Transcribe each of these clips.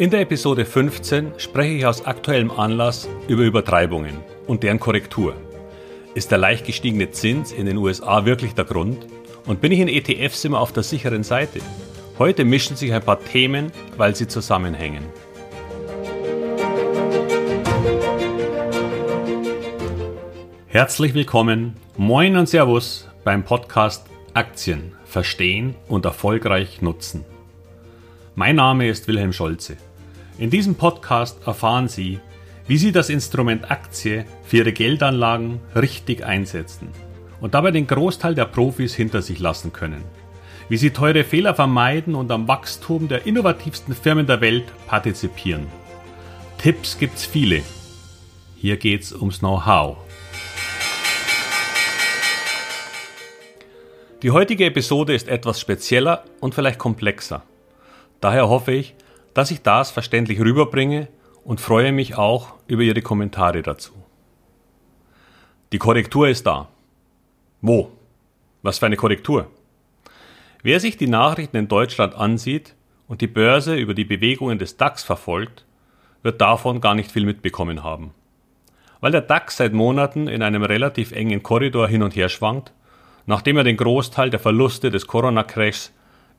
In der Episode 15 spreche ich aus aktuellem Anlass über Übertreibungen und deren Korrektur. Ist der leicht gestiegene Zins in den USA wirklich der Grund? Und bin ich in ETFs immer auf der sicheren Seite? Heute mischen sich ein paar Themen, weil sie zusammenhängen. Herzlich willkommen, moin und Servus beim Podcast Aktien verstehen und erfolgreich nutzen. Mein Name ist Wilhelm Scholze. In diesem Podcast erfahren Sie, wie Sie das Instrument Aktie für Ihre Geldanlagen richtig einsetzen und dabei den Großteil der Profis hinter sich lassen können. Wie Sie teure Fehler vermeiden und am Wachstum der innovativsten Firmen der Welt partizipieren. Tipps gibt's viele. Hier geht's ums Know-how. Die heutige Episode ist etwas spezieller und vielleicht komplexer. Daher hoffe ich, dass ich das verständlich rüberbringe und freue mich auch über Ihre Kommentare dazu. Die Korrektur ist da. Wo? Was für eine Korrektur? Wer sich die Nachrichten in Deutschland ansieht und die Börse über die Bewegungen des DAX verfolgt, wird davon gar nicht viel mitbekommen haben. Weil der DAX seit Monaten in einem relativ engen Korridor hin und her schwankt, nachdem er den Großteil der Verluste des Corona-Crashs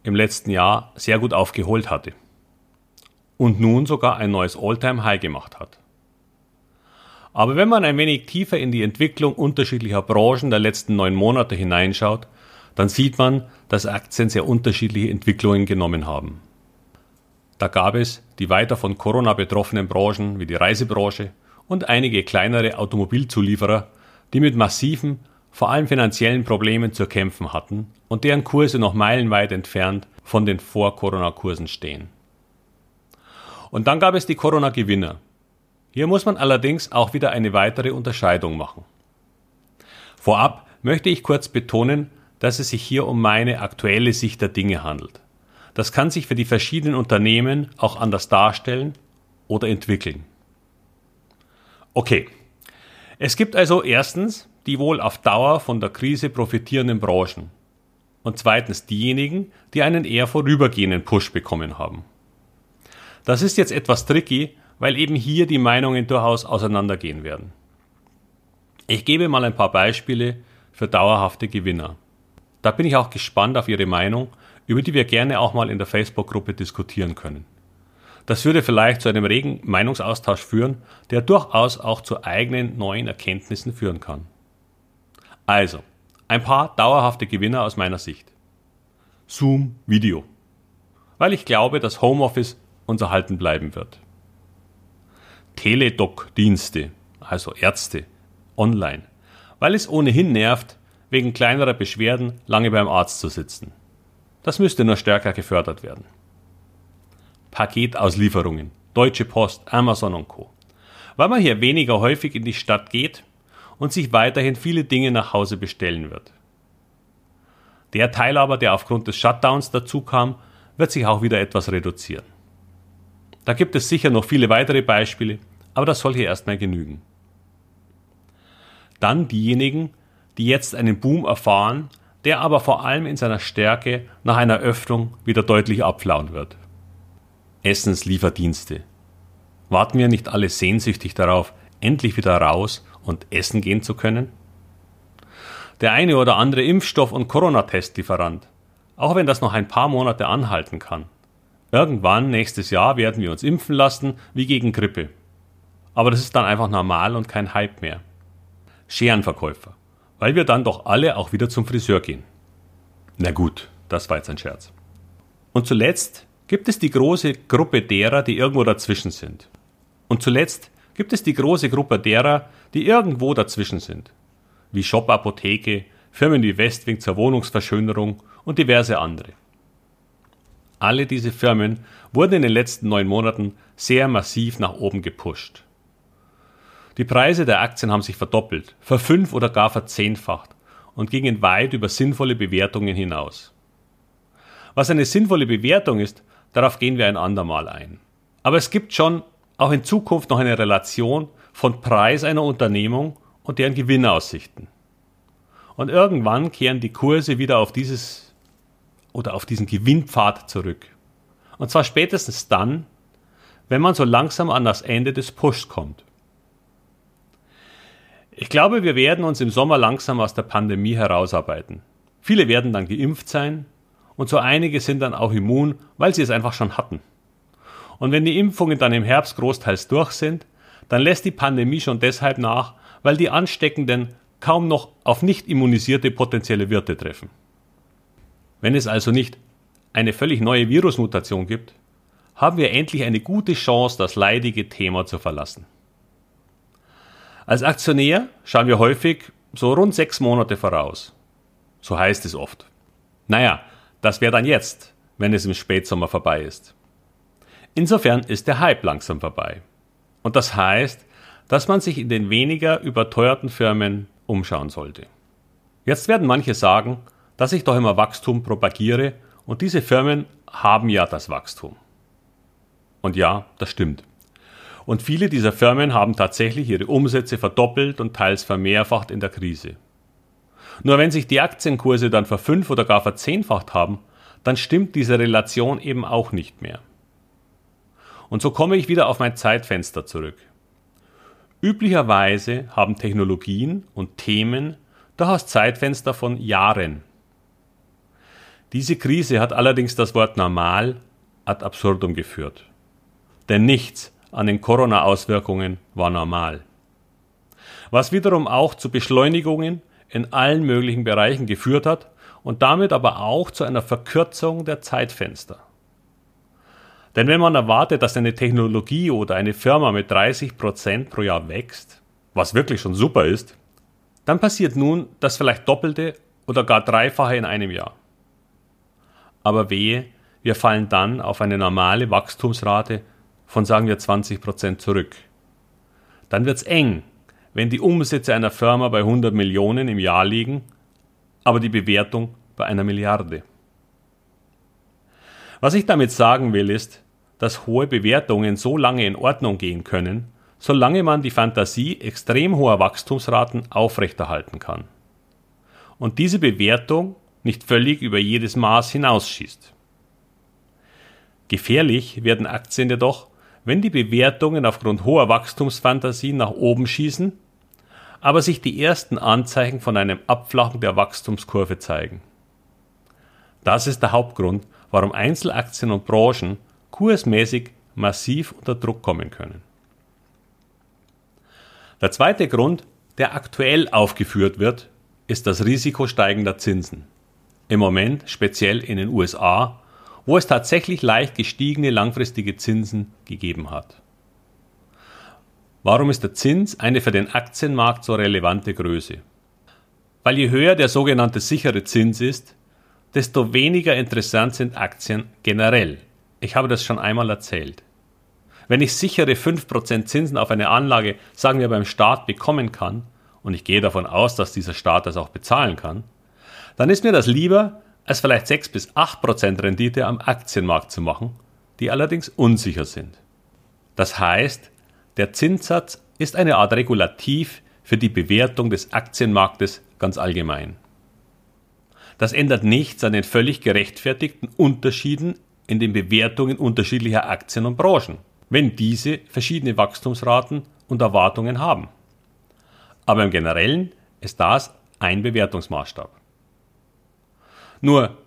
im letzten Jahr sehr gut aufgeholt hatte und nun sogar ein neues All-Time-High gemacht hat. Aber wenn man ein wenig tiefer in die Entwicklung unterschiedlicher Branchen der letzten neun Monate hineinschaut, dann sieht man, dass Aktien sehr unterschiedliche Entwicklungen genommen haben. Da gab es die weiter von Corona betroffenen Branchen wie die Reisebranche und einige kleinere Automobilzulieferer, die mit massiven vor allem finanziellen Problemen zu kämpfen hatten und deren Kurse noch meilenweit entfernt von den Vor-Corona-Kursen stehen. Und dann gab es die Corona-Gewinner. Hier muss man allerdings auch wieder eine weitere Unterscheidung machen. Vorab möchte ich kurz betonen, dass es sich hier um meine aktuelle Sicht der Dinge handelt. Das kann sich für die verschiedenen Unternehmen auch anders darstellen oder entwickeln. Okay. Es gibt also erstens die wohl auf Dauer von der Krise profitierenden Branchen. Und zweitens diejenigen, die einen eher vorübergehenden Push bekommen haben. Das ist jetzt etwas tricky, weil eben hier die Meinungen durchaus auseinandergehen werden. Ich gebe mal ein paar Beispiele für dauerhafte Gewinner. Da bin ich auch gespannt auf Ihre Meinung, über die wir gerne auch mal in der Facebook-Gruppe diskutieren können. Das würde vielleicht zu einem regen Meinungsaustausch führen, der durchaus auch zu eigenen neuen Erkenntnissen führen kann. Also, ein paar dauerhafte Gewinner aus meiner Sicht. Zoom Video. Weil ich glaube, dass Homeoffice uns erhalten bleiben wird. Teledoc-Dienste, also Ärzte, online. Weil es ohnehin nervt, wegen kleinerer Beschwerden lange beim Arzt zu sitzen. Das müsste nur stärker gefördert werden. Paketauslieferungen, Deutsche Post, Amazon und Co. Weil man hier weniger häufig in die Stadt geht und sich weiterhin viele Dinge nach Hause bestellen wird. Der Teil aber, der aufgrund des Shutdowns dazu kam, wird sich auch wieder etwas reduzieren. Da gibt es sicher noch viele weitere Beispiele, aber das soll hier erstmal genügen. Dann diejenigen, die jetzt einen Boom erfahren, der aber vor allem in seiner Stärke nach einer Öffnung wieder deutlich abflauen wird. Essenslieferdienste. Warten wir nicht alle sehnsüchtig darauf, endlich wieder raus und essen gehen zu können? Der eine oder andere Impfstoff- und Corona-Testlieferant, auch wenn das noch ein paar Monate anhalten kann. Irgendwann nächstes Jahr werden wir uns impfen lassen wie gegen Grippe. Aber das ist dann einfach normal und kein Hype mehr. Scherenverkäufer, weil wir dann doch alle auch wieder zum Friseur gehen. Na gut, das war jetzt ein Scherz. Und zuletzt gibt es die große Gruppe derer, die irgendwo dazwischen sind. Und zuletzt gibt es die große Gruppe derer, die irgendwo dazwischen sind, wie Shop Apotheke, Firmen wie Westwing zur Wohnungsverschönerung und diverse andere. Alle diese Firmen wurden in den letzten neun Monaten sehr massiv nach oben gepusht. Die Preise der Aktien haben sich verdoppelt, verfünf oder gar verzehnfacht und gingen weit über sinnvolle Bewertungen hinaus. Was eine sinnvolle Bewertung ist, darauf gehen wir ein andermal ein. Aber es gibt schon auch in Zukunft noch eine Relation von Preis einer Unternehmung und deren Gewinnaussichten. Und irgendwann kehren die Kurse wieder auf dieses oder auf diesen Gewinnpfad zurück. Und zwar spätestens dann, wenn man so langsam an das Ende des Pushs kommt. Ich glaube, wir werden uns im Sommer langsam aus der Pandemie herausarbeiten. Viele werden dann geimpft sein und so einige sind dann auch immun, weil sie es einfach schon hatten. Und wenn die Impfungen dann im Herbst großteils durch sind, dann lässt die Pandemie schon deshalb nach, weil die Ansteckenden kaum noch auf nicht immunisierte potenzielle Wirte treffen. Wenn es also nicht eine völlig neue Virusmutation gibt, haben wir endlich eine gute Chance, das leidige Thema zu verlassen. Als Aktionär schauen wir häufig so rund sechs Monate voraus. So heißt es oft. Naja, das wäre dann jetzt, wenn es im Spätsommer vorbei ist. Insofern ist der Hype langsam vorbei. Und das heißt, dass man sich in den weniger überteuerten Firmen umschauen sollte. Jetzt werden manche sagen, dass ich doch immer Wachstum propagiere und diese Firmen haben ja das Wachstum. Und ja, das stimmt. Und viele dieser Firmen haben tatsächlich ihre Umsätze verdoppelt und teils vermehrfacht in der Krise. Nur wenn sich die Aktienkurse dann verfünf oder gar verzehnfacht haben, dann stimmt diese Relation eben auch nicht mehr. Und so komme ich wieder auf mein Zeitfenster zurück. Üblicherweise haben Technologien und Themen durchaus Zeitfenster von Jahren. Diese Krise hat allerdings das Wort normal ad absurdum geführt. Denn nichts an den Corona-Auswirkungen war normal. Was wiederum auch zu Beschleunigungen in allen möglichen Bereichen geführt hat und damit aber auch zu einer Verkürzung der Zeitfenster. Denn wenn man erwartet, dass eine Technologie oder eine Firma mit 30 Prozent pro Jahr wächst, was wirklich schon super ist, dann passiert nun das vielleicht Doppelte oder gar Dreifache in einem Jahr. Aber wehe, wir fallen dann auf eine normale Wachstumsrate von sagen wir 20 Prozent zurück. Dann wird's eng, wenn die Umsätze einer Firma bei 100 Millionen im Jahr liegen, aber die Bewertung bei einer Milliarde. Was ich damit sagen will, ist, dass hohe Bewertungen so lange in Ordnung gehen können, solange man die Fantasie extrem hoher Wachstumsraten aufrechterhalten kann. Und diese Bewertung nicht völlig über jedes Maß hinausschießt. Gefährlich werden Aktien jedoch, wenn die Bewertungen aufgrund hoher Wachstumsfantasien nach oben schießen, aber sich die ersten Anzeichen von einem Abflachen der Wachstumskurve zeigen. Das ist der Hauptgrund, warum Einzelaktien und Branchen kursmäßig massiv unter Druck kommen können. Der zweite Grund, der aktuell aufgeführt wird, ist das Risiko steigender Zinsen. Im Moment speziell in den USA, wo es tatsächlich leicht gestiegene langfristige Zinsen gegeben hat. Warum ist der Zins eine für den Aktienmarkt so relevante Größe? Weil je höher der sogenannte sichere Zins ist, desto weniger interessant sind Aktien generell. Ich habe das schon einmal erzählt. Wenn ich sichere 5% Zinsen auf eine Anlage, sagen wir beim Staat, bekommen kann, und ich gehe davon aus, dass dieser Staat das auch bezahlen kann, dann ist mir das lieber, als vielleicht 6 bis 8% Rendite am Aktienmarkt zu machen, die allerdings unsicher sind. Das heißt, der Zinssatz ist eine Art Regulativ für die Bewertung des Aktienmarktes ganz allgemein. Das ändert nichts an den völlig gerechtfertigten Unterschieden in den Bewertungen unterschiedlicher Aktien und Branchen, wenn diese verschiedene Wachstumsraten und Erwartungen haben. Aber im Generellen ist das ein Bewertungsmaßstab. Nur,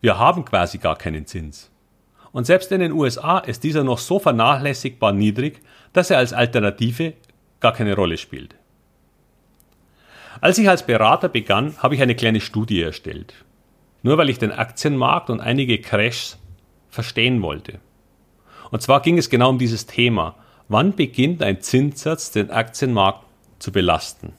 wir haben quasi gar keinen Zins. Und selbst in den USA ist dieser noch so vernachlässigbar niedrig, dass er als Alternative gar keine Rolle spielt. Als ich als Berater begann, habe ich eine kleine Studie erstellt. Nur weil ich den Aktienmarkt und einige Crashs verstehen wollte. Und zwar ging es genau um dieses Thema. Wann beginnt ein Zinssatz den Aktienmarkt zu belasten?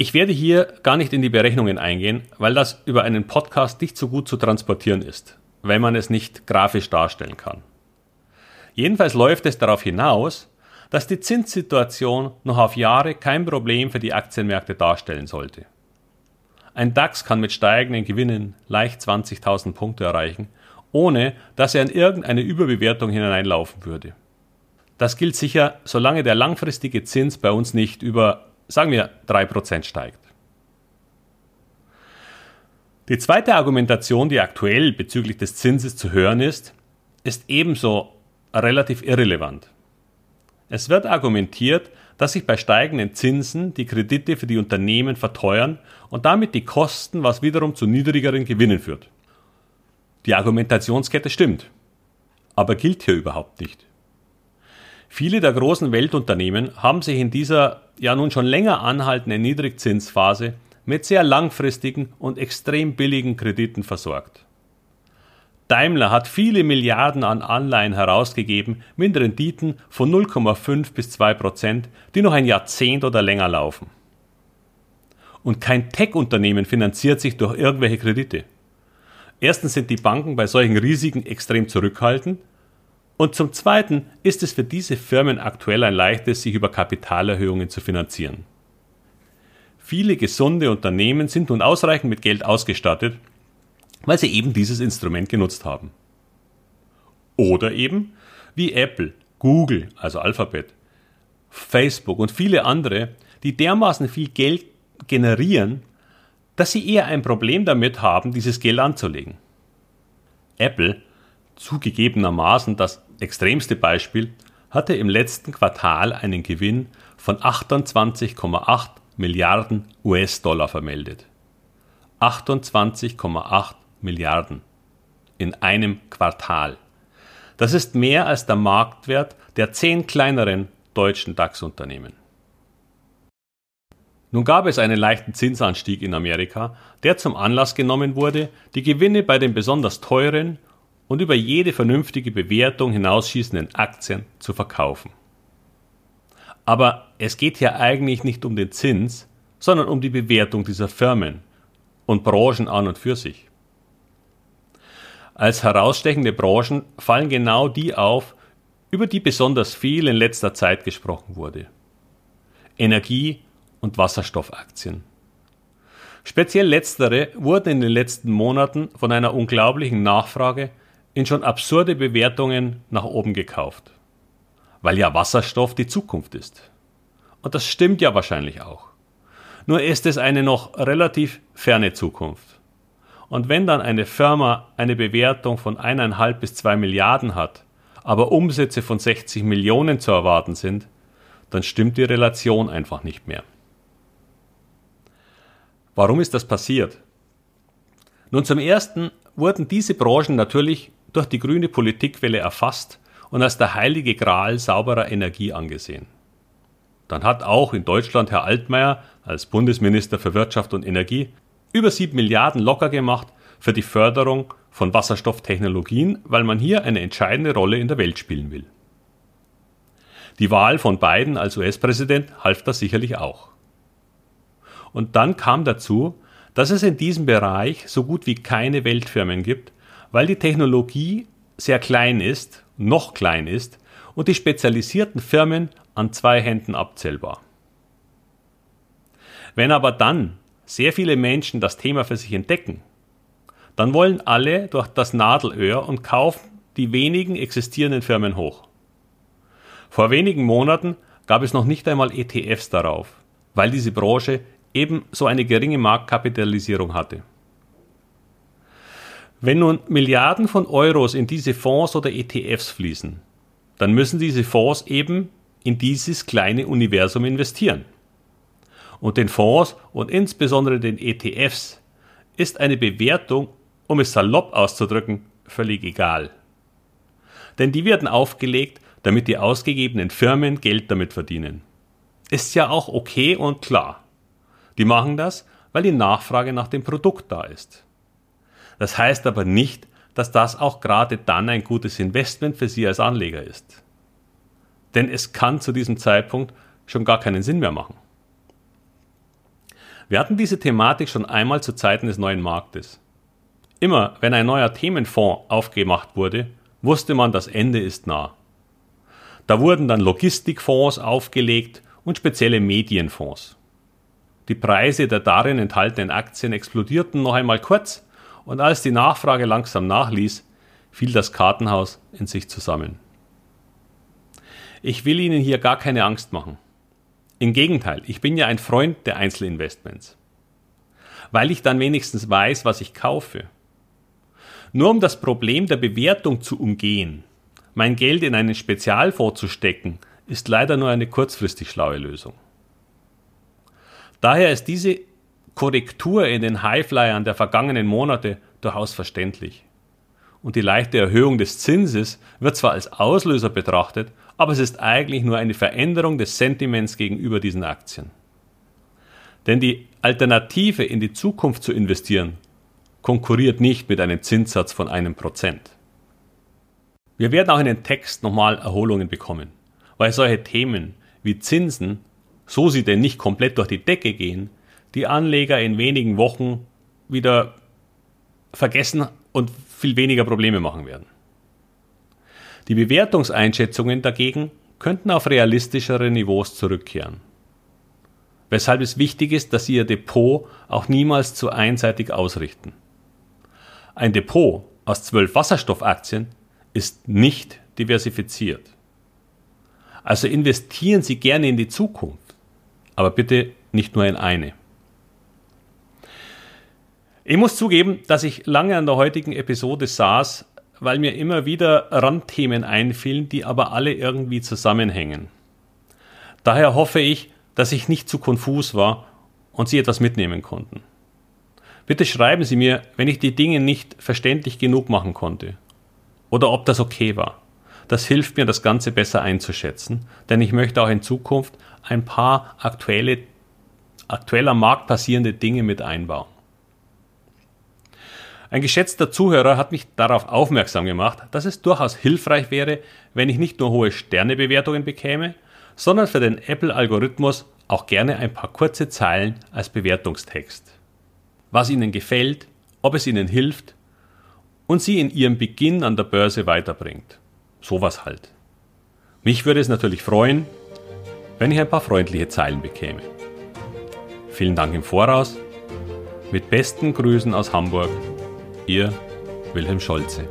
Ich werde hier gar nicht in die Berechnungen eingehen, weil das über einen Podcast nicht so gut zu transportieren ist, wenn man es nicht grafisch darstellen kann. Jedenfalls läuft es darauf hinaus, dass die Zinssituation noch auf Jahre kein Problem für die Aktienmärkte darstellen sollte. Ein DAX kann mit steigenden Gewinnen leicht 20.000 Punkte erreichen, ohne dass er in irgendeine Überbewertung hineinlaufen würde. Das gilt sicher, solange der langfristige Zins bei uns nicht über, sagen wir, 3% steigt. Die zweite Argumentation, die aktuell bezüglich des Zinses zu hören ist, ist ebenso relativ irrelevant. Es wird argumentiert, dass sich bei steigenden Zinsen die Kredite für die Unternehmen verteuern und damit die Kosten, was wiederum zu niedrigeren Gewinnen führt. Die Argumentationskette stimmt, aber gilt hier überhaupt nicht. Viele der großen Weltunternehmen haben sich in dieser ja nun schon länger anhaltenden Niedrigzinsphase mit sehr langfristigen und extrem billigen Krediten versorgt. Daimler hat viele Milliarden an Anleihen herausgegeben mit Renditen von 0,5 bis 2 Prozent, die noch ein Jahrzehnt oder länger laufen. Und kein Tech-Unternehmen finanziert sich durch irgendwelche Kredite. Erstens sind die Banken bei solchen Risiken extrem zurückhaltend und zum Zweiten ist es für diese Firmen aktuell ein leichtes, sich über Kapitalerhöhungen zu finanzieren. Viele gesunde Unternehmen sind nun ausreichend mit Geld ausgestattet, weil sie eben dieses Instrument genutzt haben. Oder eben wie Apple, Google, also Alphabet, Facebook und viele andere, die dermaßen viel Geld generieren, dass sie eher ein Problem damit haben, dieses Geld anzulegen. Apple, zugegebenermaßen das extremste Beispiel, hatte im letzten Quartal einen Gewinn von 28,8 Milliarden US-Dollar vermeldet. 28,8 Milliarden in einem Quartal. Das ist mehr als der Marktwert der zehn kleineren deutschen DAX-Unternehmen. Nun gab es einen leichten Zinsanstieg in Amerika, der zum Anlass genommen wurde, die Gewinne bei den besonders teuren und über jede vernünftige Bewertung hinausschießenden Aktien zu verkaufen. Aber es geht hier eigentlich nicht um den Zins, sondern um die Bewertung dieser Firmen und Branchen an und für sich. Als herausstechende Branchen fallen genau die auf, über die besonders viel in letzter Zeit gesprochen wurde. Energie und Wasserstoffaktien. Speziell letztere wurden in den letzten Monaten von einer unglaublichen Nachfrage in schon absurde Bewertungen nach oben gekauft. Weil ja Wasserstoff die Zukunft ist. Und das stimmt ja wahrscheinlich auch. Nur ist es eine noch relativ ferne Zukunft. Und wenn dann eine Firma eine Bewertung von eineinhalb bis zwei Milliarden hat, aber Umsätze von 60 Millionen zu erwarten sind, dann stimmt die Relation einfach nicht mehr. Warum ist das passiert? Nun zum ersten wurden diese Branchen natürlich durch die grüne Politikwelle erfasst und als der heilige Gral sauberer Energie angesehen. Dann hat auch in Deutschland Herr Altmaier als Bundesminister für Wirtschaft und Energie über 7 Milliarden locker gemacht für die Förderung von Wasserstofftechnologien, weil man hier eine entscheidende Rolle in der Welt spielen will. Die Wahl von Biden als US-Präsident half da sicherlich auch. Und dann kam dazu, dass es in diesem Bereich so gut wie keine Weltfirmen gibt, weil die Technologie sehr klein ist, noch klein ist und die spezialisierten Firmen an zwei Händen abzählbar. Wenn aber dann sehr viele Menschen das Thema für sich entdecken, dann wollen alle durch das Nadelöhr und kaufen die wenigen existierenden Firmen hoch. Vor wenigen Monaten gab es noch nicht einmal ETFs darauf, weil diese Branche eben so eine geringe Marktkapitalisierung hatte. Wenn nun Milliarden von Euros in diese Fonds oder ETFs fließen, dann müssen diese Fonds eben in dieses kleine Universum investieren. Und den Fonds und insbesondere den ETFs ist eine Bewertung, um es salopp auszudrücken, völlig egal. Denn die werden aufgelegt, damit die ausgegebenen Firmen Geld damit verdienen. Ist ja auch okay und klar. Die machen das, weil die Nachfrage nach dem Produkt da ist. Das heißt aber nicht, dass das auch gerade dann ein gutes Investment für Sie als Anleger ist. Denn es kann zu diesem Zeitpunkt schon gar keinen Sinn mehr machen. Wir hatten diese Thematik schon einmal zu Zeiten des neuen Marktes. Immer wenn ein neuer Themenfonds aufgemacht wurde, wusste man, das Ende ist nah. Da wurden dann Logistikfonds aufgelegt und spezielle Medienfonds. Die Preise der darin enthaltenen Aktien explodierten noch einmal kurz und als die Nachfrage langsam nachließ, fiel das Kartenhaus in sich zusammen. Ich will Ihnen hier gar keine Angst machen. Im Gegenteil, ich bin ja ein Freund der Einzelinvestments. Weil ich dann wenigstens weiß, was ich kaufe. Nur um das Problem der Bewertung zu umgehen, mein Geld in einen Spezialfonds zu stecken, ist leider nur eine kurzfristig schlaue Lösung. Daher ist diese Korrektur in den Highflyern der vergangenen Monate durchaus verständlich. Und die leichte Erhöhung des Zinses wird zwar als Auslöser betrachtet, aber es ist eigentlich nur eine Veränderung des Sentiments gegenüber diesen Aktien. Denn die Alternative in die Zukunft zu investieren konkurriert nicht mit einem Zinssatz von einem Prozent. Wir werden auch in den Text nochmal Erholungen bekommen, weil solche Themen wie Zinsen, so sie denn nicht komplett durch die Decke gehen, die Anleger in wenigen Wochen wieder vergessen und viel weniger Probleme machen werden. Die Bewertungseinschätzungen dagegen könnten auf realistischere Niveaus zurückkehren. Weshalb es wichtig ist, dass Sie Ihr Depot auch niemals zu einseitig ausrichten. Ein Depot aus zwölf Wasserstoffaktien ist nicht diversifiziert. Also investieren Sie gerne in die Zukunft, aber bitte nicht nur in eine. Ich muss zugeben, dass ich lange an der heutigen Episode saß, weil mir immer wieder Randthemen einfielen, die aber alle irgendwie zusammenhängen. Daher hoffe ich, dass ich nicht zu konfus war und Sie etwas mitnehmen konnten. Bitte schreiben Sie mir, wenn ich die Dinge nicht verständlich genug machen konnte oder ob das okay war. Das hilft mir, das Ganze besser einzuschätzen, denn ich möchte auch in Zukunft ein paar aktuelle, aktuell am Markt passierende Dinge mit einbauen. Ein geschätzter Zuhörer hat mich darauf aufmerksam gemacht, dass es durchaus hilfreich wäre, wenn ich nicht nur hohe Sternebewertungen bekäme, sondern für den Apple-Algorithmus auch gerne ein paar kurze Zeilen als Bewertungstext. Was Ihnen gefällt, ob es Ihnen hilft und Sie in Ihrem Beginn an der Börse weiterbringt. Sowas halt. Mich würde es natürlich freuen, wenn ich ein paar freundliche Zeilen bekäme. Vielen Dank im Voraus. Mit besten Grüßen aus Hamburg, Ihr Wilhelm Scholze.